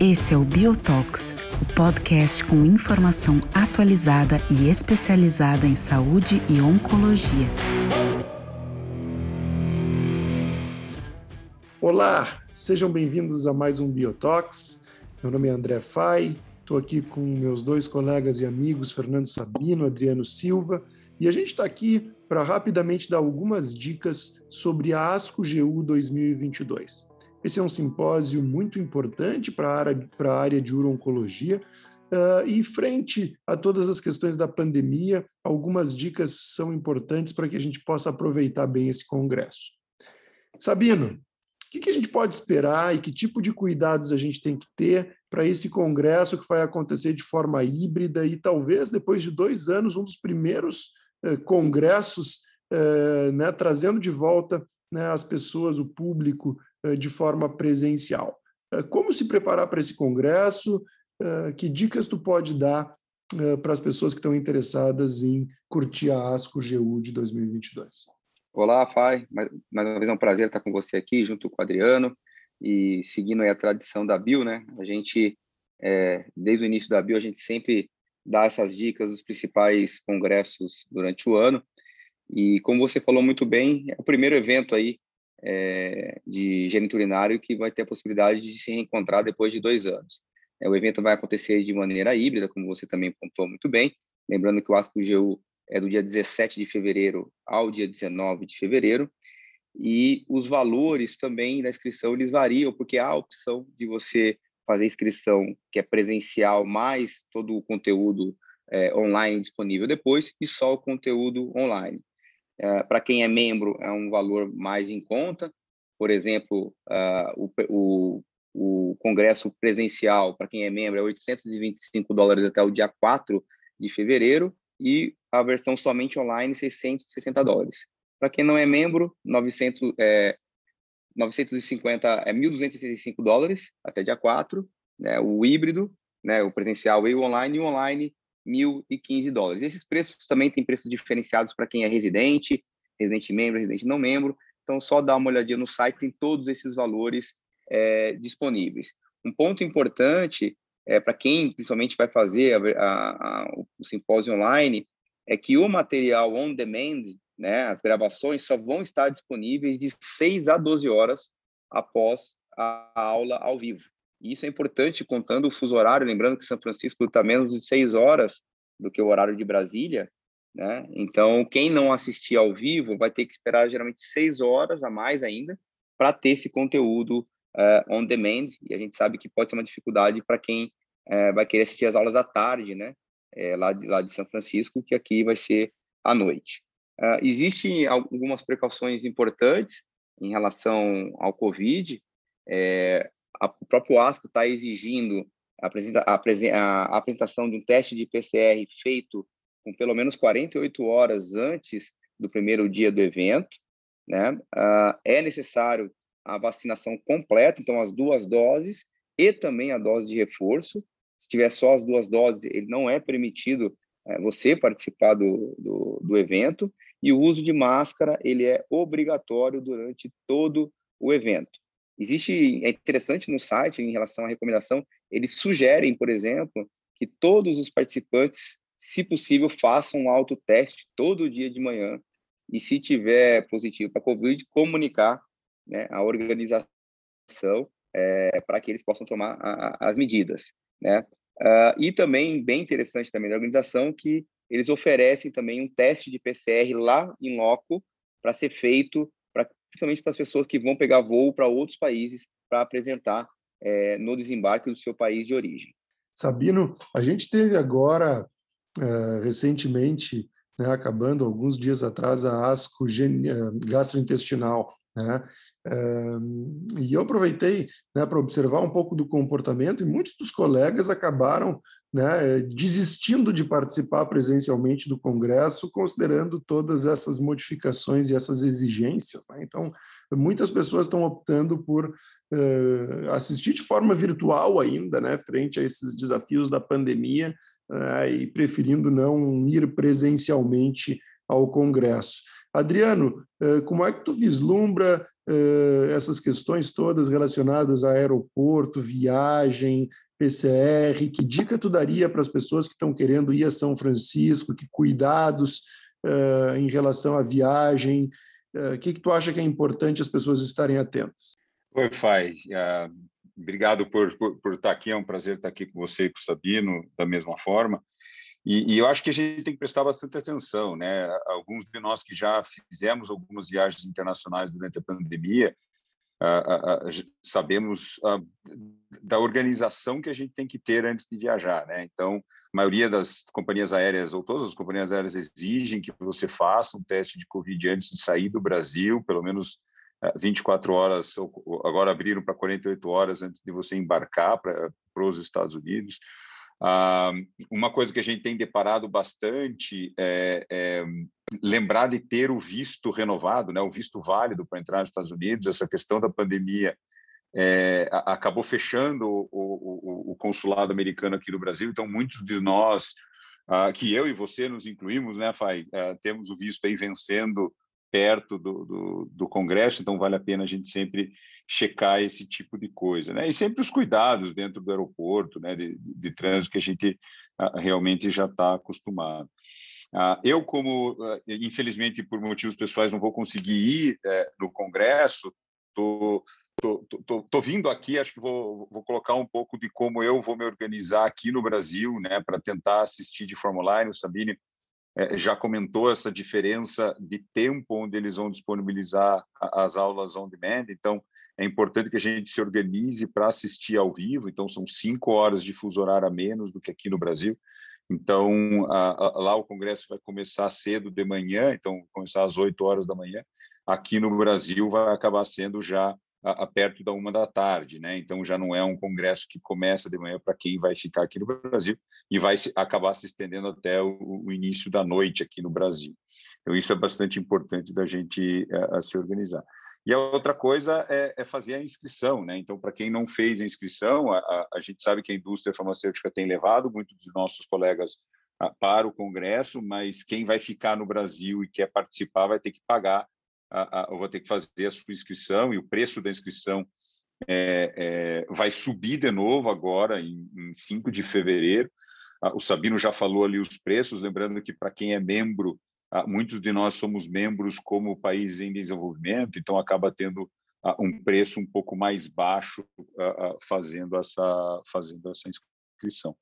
Esse é o Biotox, o podcast com informação atualizada e especializada em saúde e oncologia. Olá, sejam bem-vindos a mais um Biotox. Meu nome é André Fai, estou aqui com meus dois colegas e amigos, Fernando Sabino, Adriano Silva, e a gente está aqui para rapidamente dar algumas dicas sobre a ASCO GU 2022. Esse é um simpósio muito importante para a área, área de urologia. Uh, e frente a todas as questões da pandemia, algumas dicas são importantes para que a gente possa aproveitar bem esse congresso. Sabino, o que, que a gente pode esperar e que tipo de cuidados a gente tem que ter para esse congresso que vai acontecer de forma híbrida e talvez depois de dois anos um dos primeiros uh, congressos uh, né, trazendo de volta né, as pessoas, o público eh, de forma presencial. Eh, como se preparar para esse congresso? Eh, que dicas tu pode dar para as pessoas que estão interessadas em curtir a ASCO GU de 2022? Olá, Fai. Mais, mais uma vez é um prazer estar com você aqui, junto com o Adriano. E seguindo a tradição da Bio, né? A gente, é, desde o início da Bio, a gente sempre dá essas dicas dos principais congressos durante o ano. E como você falou muito bem, é o primeiro evento aí é, de gênito urinário que vai ter a possibilidade de se reencontrar depois de dois anos. É, o evento vai acontecer de maneira híbrida, como você também pontuou muito bem, lembrando que o ASCO-GU é do dia 17 de fevereiro ao dia 19 de fevereiro, e os valores também da inscrição eles variam, porque há a opção de você fazer inscrição que é presencial, mais todo o conteúdo é, online disponível depois, e só o conteúdo online. É, para quem é membro, é um valor mais em conta. Por exemplo, uh, o, o, o, congresso presencial, para quem é membro, é 825 dólares até o dia 4 de fevereiro e a versão somente online, 660 dólares. Para quem não é membro, 900, é, 950 é 1.265 dólares até dia 4, né, o híbrido, né, o presencial e o online, e o online 1.015 dólares. Esses preços também têm preços diferenciados para quem é residente, residente membro, residente não membro. Então, só dá uma olhadinha no site, tem todos esses valores é, disponíveis. Um ponto importante é, para quem principalmente vai fazer a, a, a, o simpósio online é que o material on demand, né, as gravações, só vão estar disponíveis de 6 a 12 horas após a aula ao vivo. E isso é importante contando o fuso horário, lembrando que São Francisco está menos de seis horas do que o horário de Brasília, né? Então, quem não assistir ao vivo vai ter que esperar geralmente seis horas a mais ainda para ter esse conteúdo uh, on demand. E a gente sabe que pode ser uma dificuldade para quem uh, vai querer assistir as aulas da tarde, né? É, lá, de, lá de São Francisco, que aqui vai ser à noite. Uh, existem algumas precauções importantes em relação ao Covid. É, a, o próprio ASCO está exigindo a, a, a, apresentação de um teste de PCR feito com pelo menos 48 horas antes do primeiro dia do evento. Né? Uh, é necessário a vacinação completa, então as duas doses e também a dose de reforço. Se tiver só as duas doses, ele não é permitido você participar do, do, do evento. E o uso de máscara ele é obrigatório durante todo o evento. Existe, é interessante no site, em relação à recomendação, eles sugerem, por exemplo, que todos os participantes, se possível, façam um autoteste todo dia de manhã e, se tiver positivo para COVID, comunicar né, a organização é, para que eles possam tomar a, a, as medidas. Né? Uh, e também, bem interessante também da organização, que eles oferecem também um teste de PCR lá em loco para ser feito principalmente para as pessoas que vão pegar voo para outros países para apresentar é, no desembarque do seu país de origem. Sabino, a gente teve agora, uh, recentemente, né, acabando alguns dias atrás, a ASCO gastrointestinal, né? e eu aproveitei né, para observar um pouco do comportamento, e muitos dos colegas acabaram né, desistindo de participar presencialmente do Congresso, considerando todas essas modificações e essas exigências. Né? Então, muitas pessoas estão optando por uh, assistir de forma virtual ainda, né, frente a esses desafios da pandemia, uh, e preferindo não ir presencialmente ao Congresso. Adriano, como é que tu vislumbra essas questões todas relacionadas a aeroporto, viagem, PCR? Que dica tu daria para as pessoas que estão querendo ir a São Francisco? Que cuidados em relação à viagem? O que, tu acha que é importante as pessoas estarem atentas? Oi, Fai. Obrigado por, por, por, estar aqui. É um prazer estar aqui com você e com o Sabino, da mesma forma. E, e, eu acho que a gente tem que prestar bastante atenção, né? Alguns de nós que já fizemos algumas viagens internacionais durante a pandemia, uh, uh, sabemos da organização que a gente tem que ter antes de viajar, né? Então, a maioria das companhias aéreas, ou todas as companhias aéreas, exigem que você faça um teste de Covid antes de sair do Brasil, pelo menos 24 horas, agora abriram para 48 horas antes de você embarcar para os Estados Unidos. Ah, uma coisa que a gente tem deparado bastante é, é, lembrar de ter o visto renovado, né, o visto válido para entrar nos Estados Unidos. Essa questão da pandemia é, acabou fechando o, o, o, consulado americano aqui no Brasil, então muitos de nós, ah, que eu e você nos incluímos, né, Fai, ah, temos o visto aí vencendo perto do, do, do, Congresso, então vale a pena a gente sempre checar esse tipo de coisa, né? E sempre os cuidados dentro do aeroporto, né, de, de, trânsito que a gente realmente já está acostumado. Uh, eu, como uh, infelizmente por motivos pessoais não vou conseguir ir eh, no Congresso, tô, tô, tô, tô, vindo aqui, acho que vou, vou colocar um pouco de como eu vou me organizar aqui no Brasil, né, para tentar assistir de Fórmula 1, Sabine é, já comentou essa diferença de tempo onde eles vão disponibilizar as aulas on demand. Então, é importante que a gente se organize para assistir ao vivo. Então, são cinco horas de fuso horário a menos do que aqui no Brasil. Então, a, a, lá o congresso vai começar cedo de manhã, então começar às 8 horas da manhã. Aqui no Brasil vai acabar sendo já a, a, perto da uma da tarde, né? Então já não é um congresso que começa de manhã para quem vai ficar aqui no Brasil e vai se, acabar se estendendo até o, o, início da noite aqui no Brasil. Então isso é bastante importante da gente a, a se organizar. E a outra coisa é, é, fazer a inscrição, né? Então, para quem não fez a inscrição, a, a, gente sabe que a indústria farmacêutica tem levado muitos dos nossos colegas a, para o Congresso, mas quem vai ficar no Brasil e quer participar vai ter que pagar a, a, eu vou ter que fazer a sua inscrição e o preço da inscrição é, é, vai subir de novo agora, em, em 5 de fevereiro. Ah, o Sabino já falou ali os preços, lembrando que para quem é membro, ah, muitos de nós somos membros como país em desenvolvimento, então acaba tendo ah, um preço um pouco mais baixo fazendo, essa, fazendo essa inscrição.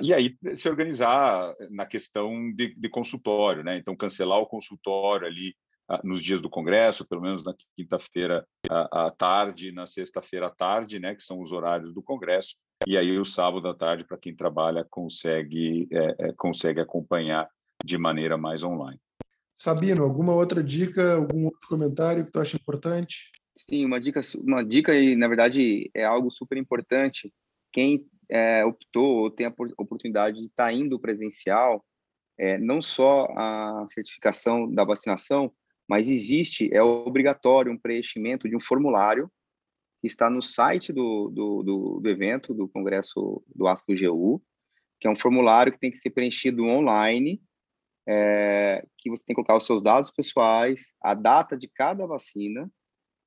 e aí se organizar na questão de, de consultório, né? Então cancelar o consultório ali nos dias do Congresso, pelo menos na quinta-feira à tarde, na sexta-feira à tarde, né, que são os horários do Congresso, e aí o sábado à tarde, para quem trabalha, consegue, é, é, consegue acompanhar de maneira mais online. Sabino, alguma outra dica, algum outro comentário que tu acha importante? Sim, uma dica, uma dica e na verdade é algo super importante. Quem é, optou ou tem a oportunidade de estar tá indo presencial, é, não só a certificação da vacinação, mas existe, é obrigatório um preenchimento de um formulário que está no site do, do, do, do evento, do Congresso do ASCO-GU, que é um formulário que tem que ser preenchido online, é, que você tem que colocar os seus dados pessoais, a data de cada vacina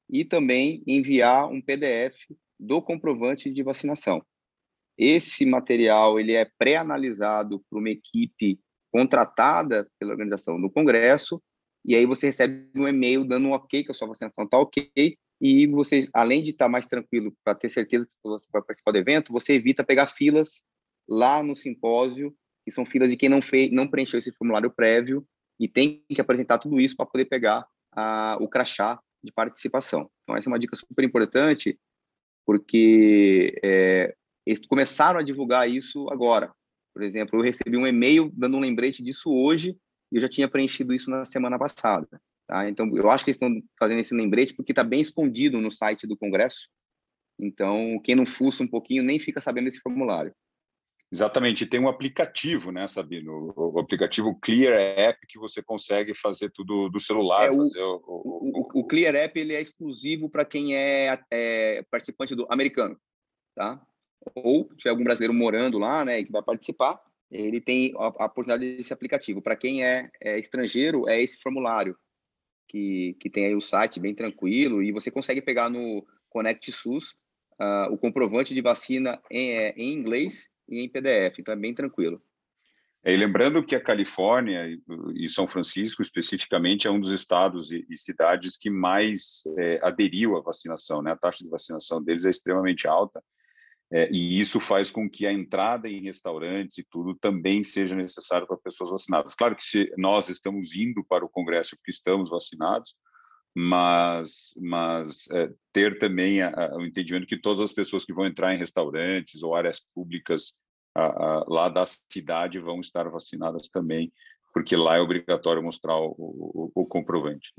e também enviar um PDF do comprovante de vacinação. Esse material ele é pré-analisado por uma equipe contratada pela organização do Congresso e aí você recebe um e-mail dando um ok que a sua vacinação está ok, e você, além de estar tá mais tranquilo para ter certeza que você vai participar do evento, você evita pegar filas lá no simpósio, que são filas de quem não fez, não preencheu esse formulário prévio e tem que apresentar tudo isso para poder pegar a, o crachá de participação. Então essa é uma dica super importante, porque é, eles começaram a divulgar isso agora. Por exemplo, eu recebi um e-mail dando um lembrete disso hoje e eu já tinha preenchido isso na semana passada. Tá? Então, eu acho que eles estão fazendo esse lembrete porque está bem escondido no site do Congresso. Então, quem não fuça um pouquinho nem fica sabendo desse formulário. Exatamente, tem um aplicativo, né, Sabino? O, aplicativo Clear App que você consegue fazer tudo do celular. É, o, o, o, o, Clear App ele é exclusivo para quem é, é, participante do americano, tá? Ou tiver algum brasileiro morando lá, né, que vai participar, ele tem a, oportunidade desse aplicativo. Para quem é, é, estrangeiro, é esse formulário que, que tem aí o site bem tranquilo e você consegue pegar no Connect SUS uh, o comprovante de vacina em, é, em inglês e em PDF, então é bem tranquilo. É, e lembrando que a Califórnia e São Francisco, especificamente, é um dos estados e, e cidades que mais é, aderiu à vacinação. Né? A taxa de vacinação deles é extremamente alta. É, e isso faz com que a entrada em restaurantes e tudo também seja necessário para pessoas vacinadas. Claro que se nós estamos indo para o Congresso porque estamos vacinados, mas, mas é, ter também a, a, o entendimento que todas as pessoas que vão entrar em restaurantes ou áreas públicas a, lá da cidade vão estar vacinadas também, porque lá é obrigatório mostrar o, o, o comprovante.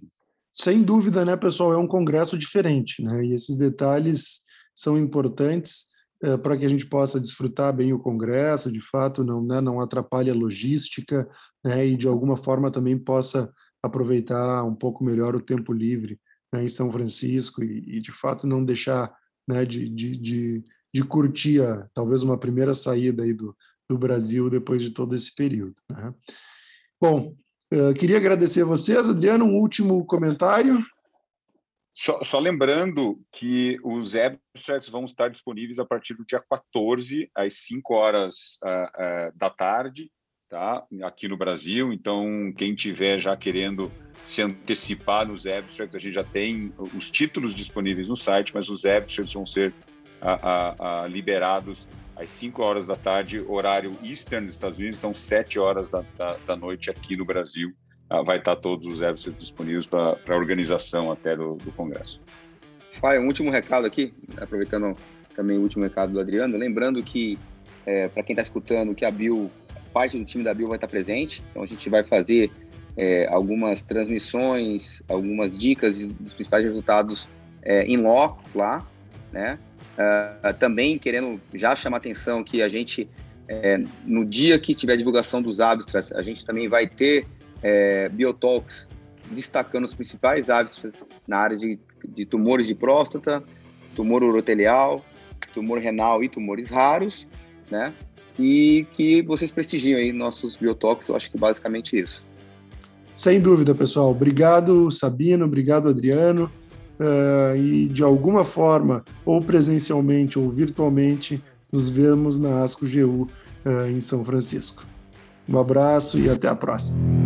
Sem dúvida, né, pessoal? É um congresso diferente, né? E esses detalhes são importantes é, para que a gente possa desfrutar bem o congresso, de fato, não, né, não atrapalhe a logística, né, e de alguma forma também possa aproveitar um pouco melhor o tempo livre né, em São Francisco e, e, de fato, não deixar né, de, de, de, de, curtir a, talvez uma primeira saída aí do, do Brasil depois de todo esse período. Né? Bom, uh, queria agradecer a vocês. Adriano, um último comentário. Só, só, lembrando que os abstracts vão estar disponíveis a partir do dia 14, às 5 horas uh, uh, da tarde, tá? aqui no Brasil. Então, quem tiver já querendo se antecipar nos abstracts, a gente já tem os títulos disponíveis no site, mas os abstracts vão ser uh, liberados às 5 horas da tarde, horário Eastern dos Estados Unidos, então 7 horas da, da, da noite aqui no Brasil. Ah, vai estar todos os serviços disponíveis para a organização até do, do Congresso. Pai, um último recado aqui, aproveitando também o último recado do Adriano, lembrando que, é, para quem está escutando, que a Bill, parte do time da Bill vai estar presente, então a gente vai fazer é, algumas transmissões, algumas dicas dos principais resultados é, em loco lá, né? Uh, também querendo já chamar atenção que a gente, é, no dia que tiver divulgação dos abstracts, a gente também vai ter é, Biotalks, destacando os principais hábitos na área de, de tumores de próstata, tumor urotelial, tumor renal e tumores raros, né? E que vocês prestigiam aí nossos Biotalks, eu acho que basicamente isso. Sem dúvida, pessoal. Obrigado, Sabino, obrigado, Adriano. Uh, e de alguma forma, ou presencialmente ou virtualmente, nos vemos na ASCO GU uh, em São Francisco. Um abraço e até a próxima.